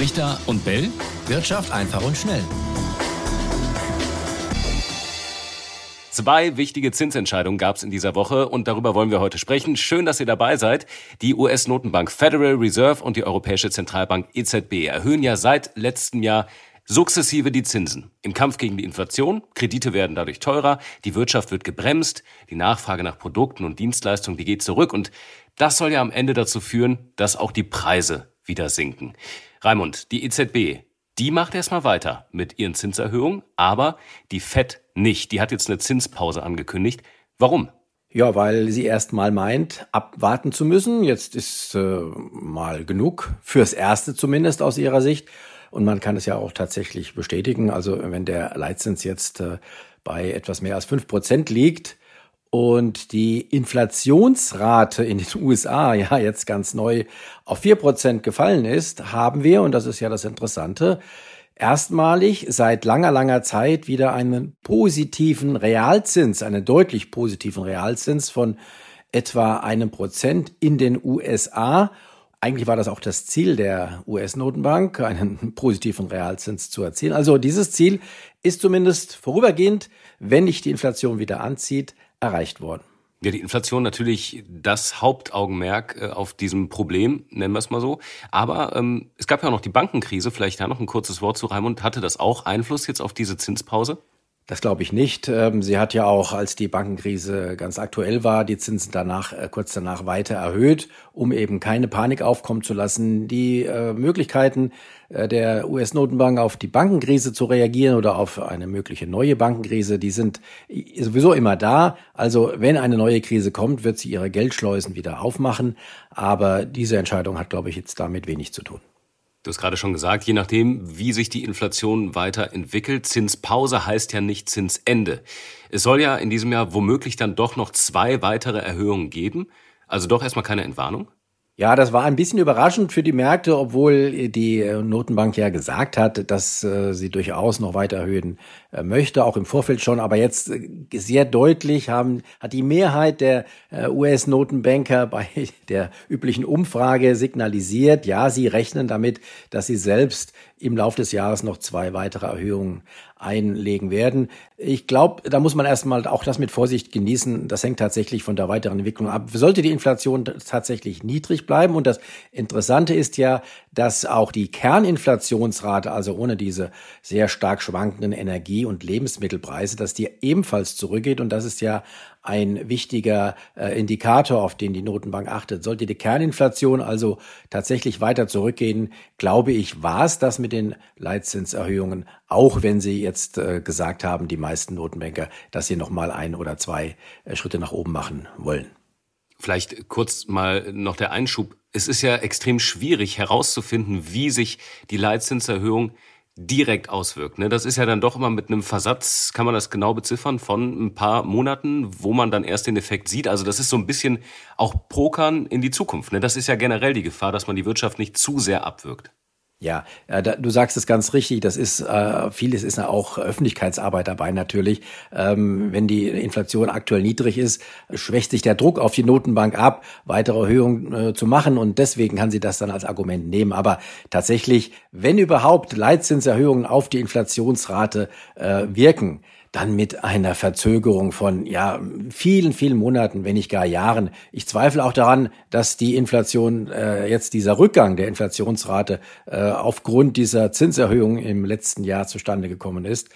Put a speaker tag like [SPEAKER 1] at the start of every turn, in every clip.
[SPEAKER 1] Richter und Bell.
[SPEAKER 2] Wirtschaft einfach und schnell.
[SPEAKER 1] Zwei wichtige Zinsentscheidungen gab es in dieser Woche und darüber wollen wir heute sprechen. Schön, dass ihr dabei seid. Die US-Notenbank Federal Reserve und die Europäische Zentralbank EZB erhöhen ja seit letztem Jahr sukzessive die Zinsen. Im Kampf gegen die Inflation, Kredite werden dadurch teurer, die Wirtschaft wird gebremst, die Nachfrage nach Produkten und Dienstleistungen, die geht zurück und das soll ja am Ende dazu führen, dass auch die Preise wieder sinken. Raimund, die EZB, die macht erstmal weiter mit ihren Zinserhöhungen, aber die FED nicht. Die hat jetzt eine Zinspause angekündigt. Warum?
[SPEAKER 3] Ja, weil sie erst mal meint, abwarten zu müssen. Jetzt ist äh, mal genug, fürs Erste zumindest aus ihrer Sicht. Und man kann es ja auch tatsächlich bestätigen. Also wenn der Leitzins jetzt äh, bei etwas mehr als fünf Prozent liegt und die Inflationsrate in den USA ja jetzt ganz neu auf vier Prozent gefallen ist, haben wir, und das ist ja das Interessante, erstmalig seit langer, langer Zeit wieder einen positiven Realzins, einen deutlich positiven Realzins von etwa einem Prozent in den USA. Eigentlich war das auch das Ziel der US-Notenbank, einen positiven Realzins zu erzielen. Also dieses Ziel ist zumindest vorübergehend, wenn nicht die Inflation wieder anzieht, erreicht worden.
[SPEAKER 1] Ja, die Inflation natürlich das Hauptaugenmerk äh, auf diesem Problem, nennen wir es mal so. Aber ähm, es gab ja auch noch die Bankenkrise, vielleicht da noch ein kurzes Wort zu Raimund. Hatte das auch Einfluss jetzt auf diese Zinspause?
[SPEAKER 3] Das glaube ich nicht. Ähm, sie hat ja auch, als die Bankenkrise ganz aktuell war, die Zinsen danach, äh, kurz danach weiter erhöht, um eben keine Panik aufkommen zu lassen. Die äh, Möglichkeiten äh, der US-Notenbank auf die Bankenkrise zu reagieren oder auf eine mögliche neue Bankenkrise, die sind sowieso immer da. Also wenn eine neue Krise kommt, wird sie ihre Geldschleusen wieder aufmachen. Aber diese Entscheidung hat, glaube ich, jetzt damit wenig zu tun.
[SPEAKER 1] Du hast gerade schon gesagt, je nachdem, wie sich die Inflation weiterentwickelt, Zinspause heißt ja nicht Zinsende. Es soll ja in diesem Jahr womöglich dann doch noch zwei weitere Erhöhungen geben. Also doch erstmal keine Entwarnung?
[SPEAKER 3] Ja, das war ein bisschen überraschend für die Märkte, obwohl die äh, Notenbank ja gesagt hat, dass äh, sie durchaus noch weiter erhöhen äh, möchte, auch im Vorfeld schon. Aber jetzt sehr deutlich haben, hat die Mehrheit der US-Notenbanker bei der üblichen Umfrage signalisiert, ja, sie rechnen damit, dass sie selbst im Laufe des Jahres noch zwei weitere Erhöhungen einlegen werden. Ich glaube, da muss man erstmal auch das mit Vorsicht genießen. Das hängt tatsächlich von der weiteren Entwicklung ab. Sollte die Inflation tatsächlich niedrig bleiben und das Interessante ist ja, dass auch die Kerninflationsrate, also ohne diese sehr stark schwankenden Energie- und Lebensmittelpreise, dass die ebenfalls zurückgeht. Und das ist ja ein wichtiger äh, Indikator, auf den die Notenbank achtet. Sollte die Kerninflation also tatsächlich weiter zurückgehen, glaube ich, war es das mit den Leitzinserhöhungen, auch wenn Sie jetzt äh, gesagt haben, die meisten Notenbanker, dass sie noch mal ein oder zwei äh, Schritte nach oben machen wollen.
[SPEAKER 1] Vielleicht kurz mal noch der Einschub. Es ist ja extrem schwierig herauszufinden, wie sich die Leitzinserhöhung direkt auswirkt. Ne? Das ist ja dann doch immer mit einem Versatz, kann man das genau beziffern, von ein paar Monaten, wo man dann erst den Effekt sieht. Also das ist so ein bisschen auch Pokern in die Zukunft. Ne? Das ist ja generell die Gefahr, dass man die Wirtschaft nicht zu sehr abwirkt.
[SPEAKER 3] Ja, äh, du sagst es ganz richtig. Das ist äh, vieles ist auch Öffentlichkeitsarbeit dabei natürlich. Ähm, wenn die Inflation aktuell niedrig ist, schwächt sich der Druck auf die Notenbank ab, weitere Erhöhungen äh, zu machen und deswegen kann sie das dann als Argument nehmen. Aber tatsächlich, wenn überhaupt Leitzinserhöhungen auf die Inflationsrate wirken, dann mit einer Verzögerung von ja vielen, vielen Monaten, wenn nicht gar Jahren. Ich zweifle auch daran, dass die Inflation äh, jetzt dieser Rückgang der Inflationsrate äh, aufgrund dieser Zinserhöhung im letzten Jahr zustande gekommen ist.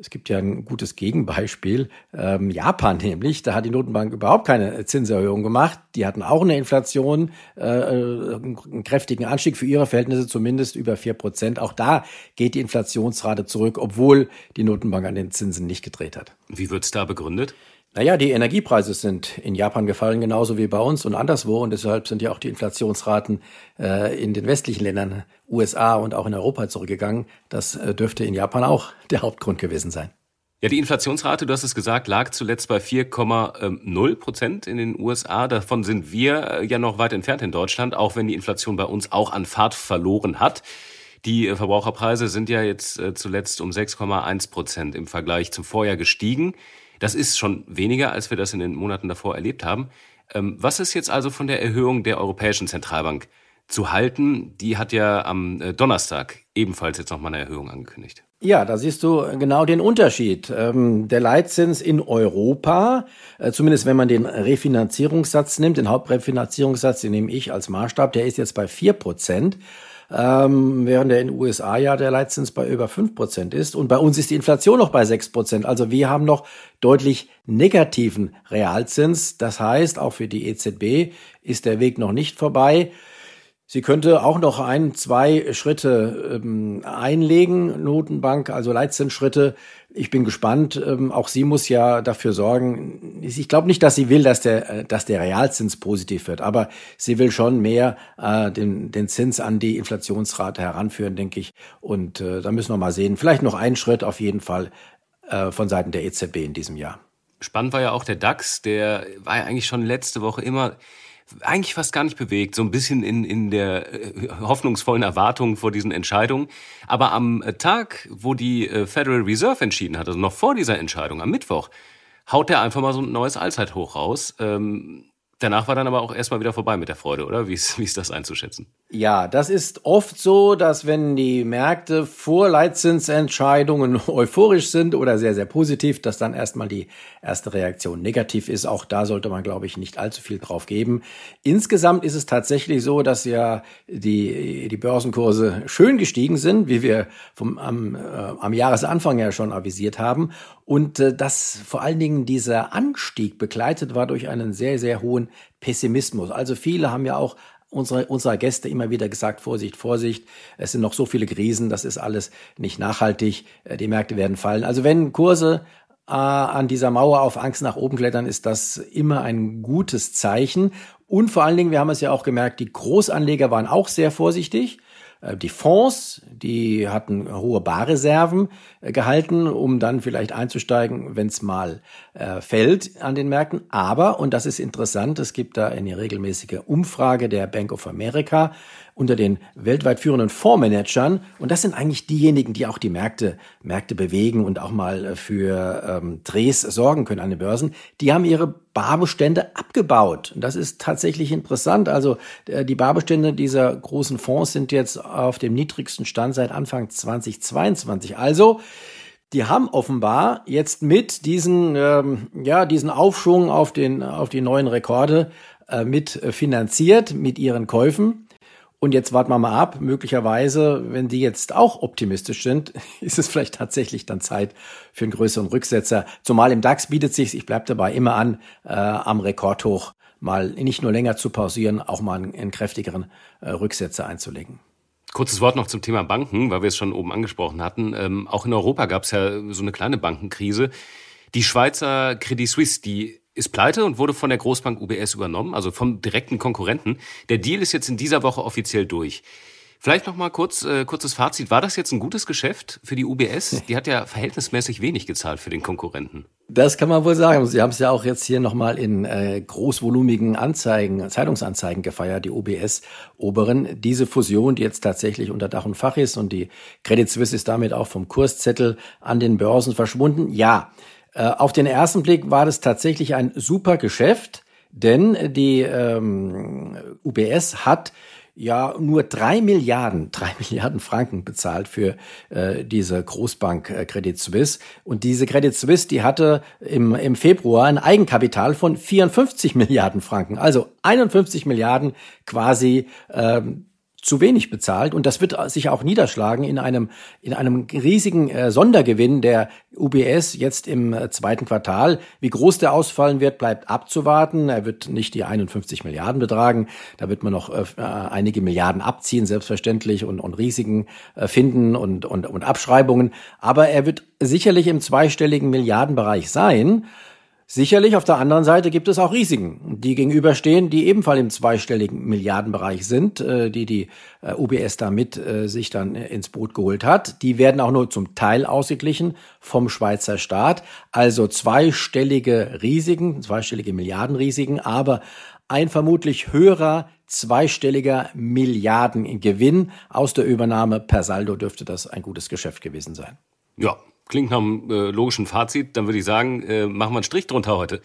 [SPEAKER 3] Es gibt ja ein gutes Gegenbeispiel. Ähm, Japan nämlich, da hat die Notenbank überhaupt keine Zinserhöhung gemacht. Die hatten auch eine Inflation, äh, äh, einen kräftigen Anstieg für ihre Verhältnisse, zumindest über vier Prozent. Auch da geht die Inflationsrate zurück, obwohl die Notenbank an den Zinsen nicht gedreht hat.
[SPEAKER 1] Wie wird's da begründet?
[SPEAKER 3] Naja, die Energiepreise sind in Japan gefallen, genauso wie bei uns und anderswo. Und deshalb sind ja auch die Inflationsraten äh, in den westlichen Ländern, USA und auch in Europa zurückgegangen. Das äh, dürfte in Japan auch der Hauptgrund gewesen sein.
[SPEAKER 1] Ja, die Inflationsrate, du hast es gesagt, lag zuletzt bei 4,0 Prozent in den USA. Davon sind wir äh, ja noch weit entfernt in Deutschland, auch wenn die Inflation bei uns auch an Fahrt verloren hat. Die äh, Verbraucherpreise sind ja jetzt äh, zuletzt um 6,1 Prozent im Vergleich zum Vorjahr gestiegen. Das ist schon weniger, als wir das in den Monaten davor erlebt haben. Ähm, was ist jetzt also von der Erhöhung der Europäischen Zentralbank zu halten. Die hat ja am äh, Donnerstag ebenfalls jetzt nochmal eine Erhöhung angekündigt.
[SPEAKER 3] Ja, da siehst du genau den Unterschied. Ähm, der Leitzins in Europa, äh, zumindest wenn man den Refinanzierungssatz nimmt, den Hauptrefinanzierungssatz, den nehme ich als Maßstab, der ist jetzt bei vier Prozent, ähm, während der in den USA ja der Leitzins bei über fünf Prozent ist. Und bei uns ist die Inflation noch bei sechs Prozent. Also wir haben noch deutlich negativen Realzins. Das heißt, auch für die EZB ist der Weg noch nicht vorbei. Sie könnte auch noch ein, zwei Schritte ähm, einlegen, Notenbank, also Leitzinsschritte. Ich bin gespannt. Ähm, auch sie muss ja dafür sorgen. Ich glaube nicht, dass sie will, dass der, äh, dass der Realzins positiv wird, aber sie will schon mehr äh, den, den Zins an die Inflationsrate heranführen, denke ich. Und äh, da müssen wir mal sehen. Vielleicht noch ein Schritt auf jeden Fall äh, von Seiten der EZB in diesem Jahr.
[SPEAKER 1] Spannend war ja auch der DAX, der war ja eigentlich schon letzte Woche immer eigentlich fast gar nicht bewegt, so ein bisschen in, in der äh, hoffnungsvollen Erwartung vor diesen Entscheidungen. Aber am äh, Tag, wo die äh, Federal Reserve entschieden hat, also noch vor dieser Entscheidung, am Mittwoch, haut der einfach mal so ein neues Allzeithoch raus. Ähm, danach war dann aber auch erstmal wieder vorbei mit der Freude, oder? Wie ist, wie ist das einzuschätzen?
[SPEAKER 3] Ja, das ist oft so, dass wenn die Märkte vor Leitzinsentscheidungen euphorisch sind oder sehr, sehr positiv, dass dann erstmal die erste Reaktion negativ ist. Auch da sollte man, glaube ich, nicht allzu viel drauf geben. Insgesamt ist es tatsächlich so, dass ja die, die Börsenkurse schön gestiegen sind, wie wir vom, am, äh, am Jahresanfang ja schon avisiert haben. Und äh, dass vor allen Dingen dieser Anstieg begleitet war durch einen sehr, sehr hohen Pessimismus. Also viele haben ja auch unsere, unserer Gäste immer wieder gesagt, Vorsicht, Vorsicht, es sind noch so viele Krisen, das ist alles nicht nachhaltig, äh, die Märkte werden fallen. Also wenn Kurse äh, an dieser Mauer auf Angst nach oben klettern, ist das immer ein gutes Zeichen. Und vor allen Dingen, wir haben es ja auch gemerkt, die Großanleger waren auch sehr vorsichtig. Äh, die Fonds, die hatten hohe Barreserven äh, gehalten, um dann vielleicht einzusteigen, wenn es mal äh, fällt an den Märkten. Aber, und das ist interessant, es gibt da eine regelmäßige Umfrage der Bank of America, unter den weltweit führenden Fondsmanagern. Und das sind eigentlich diejenigen, die auch die Märkte, Märkte bewegen und auch mal für ähm, Drehs sorgen können an den Börsen. Die haben ihre Barbestände abgebaut. Und das ist tatsächlich interessant. Also äh, die Barbestände dieser großen Fonds sind jetzt auf dem niedrigsten Stand seit Anfang 2022. Also die haben offenbar jetzt mit diesen, ähm, ja, diesen Aufschwung auf, den, auf die neuen Rekorde äh, mit finanziert, mit ihren Käufen. Und jetzt warten wir mal ab. Möglicherweise, wenn die jetzt auch optimistisch sind, ist es vielleicht tatsächlich dann Zeit für einen größeren Rücksetzer. Zumal im DAX bietet sich, ich bleibe dabei, immer an, äh, am Rekordhoch mal nicht nur länger zu pausieren, auch mal einen, einen kräftigeren äh, Rücksetzer einzulegen.
[SPEAKER 1] Kurzes Wort noch zum Thema Banken, weil wir es schon oben angesprochen hatten. Ähm, auch in Europa gab es ja so eine kleine Bankenkrise. Die Schweizer Credit Suisse, die ist pleite und wurde von der Großbank UBS übernommen, also vom direkten Konkurrenten. Der Deal ist jetzt in dieser Woche offiziell durch. Vielleicht noch mal kurz äh, kurzes Fazit. War das jetzt ein gutes Geschäft für die UBS? Die hat ja verhältnismäßig wenig gezahlt für den Konkurrenten.
[SPEAKER 3] Das kann man wohl sagen. Sie haben es ja auch jetzt hier noch mal in äh, großvolumigen Anzeigen, Zeitungsanzeigen gefeiert, die UBS-Oberen. Diese Fusion, die jetzt tatsächlich unter Dach und Fach ist und die Credit Suisse ist damit auch vom Kurszettel an den Börsen verschwunden. Ja, auf den ersten Blick war das tatsächlich ein super Geschäft, denn die ähm, UBS hat ja nur drei Milliarden, drei Milliarden Franken bezahlt für äh, diese Großbank äh, Credit Suisse. Und diese Credit Suisse, die hatte im, im Februar ein Eigenkapital von 54 Milliarden Franken. Also 51 Milliarden quasi ähm, zu wenig bezahlt und das wird sich auch niederschlagen in einem in einem riesigen äh, Sondergewinn der UBS jetzt im äh, zweiten Quartal. Wie groß der ausfallen wird, bleibt abzuwarten. Er wird nicht die 51 Milliarden betragen. Da wird man noch äh, äh, einige Milliarden abziehen, selbstverständlich und, und Risiken äh, finden und, und und Abschreibungen. Aber er wird sicherlich im zweistelligen Milliardenbereich sein. Sicherlich, auf der anderen Seite gibt es auch Risiken, die gegenüberstehen, die ebenfalls im zweistelligen Milliardenbereich sind, äh, die die äh, UBS damit äh, sich dann ins Boot geholt hat. Die werden auch nur zum Teil ausgeglichen vom Schweizer Staat. Also zweistellige Risiken, zweistellige Milliardenrisiken, aber ein vermutlich höherer zweistelliger Milliardengewinn aus der Übernahme per Saldo dürfte das ein gutes Geschäft gewesen sein.
[SPEAKER 1] Ja, Klingt nach einem äh, logischen Fazit. Dann würde ich sagen, äh, machen wir einen Strich drunter heute.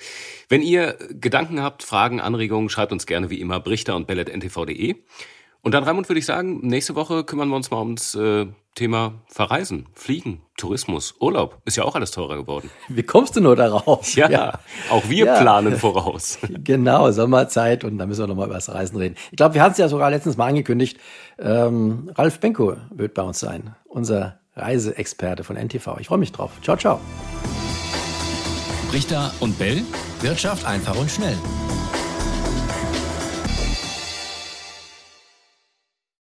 [SPEAKER 1] Wenn ihr Gedanken habt, Fragen, Anregungen, schreibt uns gerne wie immer brichter und bellet.ntv.de. Und dann, Raimund, würde ich sagen, nächste Woche kümmern wir uns mal ums äh, Thema Verreisen, Fliegen, Tourismus, Urlaub. Ist ja auch alles teurer geworden.
[SPEAKER 3] Wie kommst du nur darauf?
[SPEAKER 1] Ja, ja. auch wir ja. planen voraus.
[SPEAKER 3] Genau, Sommerzeit und da müssen wir nochmal über das Reisen reden. Ich glaube, wir hatten es ja sogar letztens mal angekündigt. Ähm, Ralf Benko wird bei uns sein, unser Reiseexperte von NTV. Ich freue mich drauf. Ciao, ciao.
[SPEAKER 2] Richter und Bell. Wirtschaft einfach und schnell.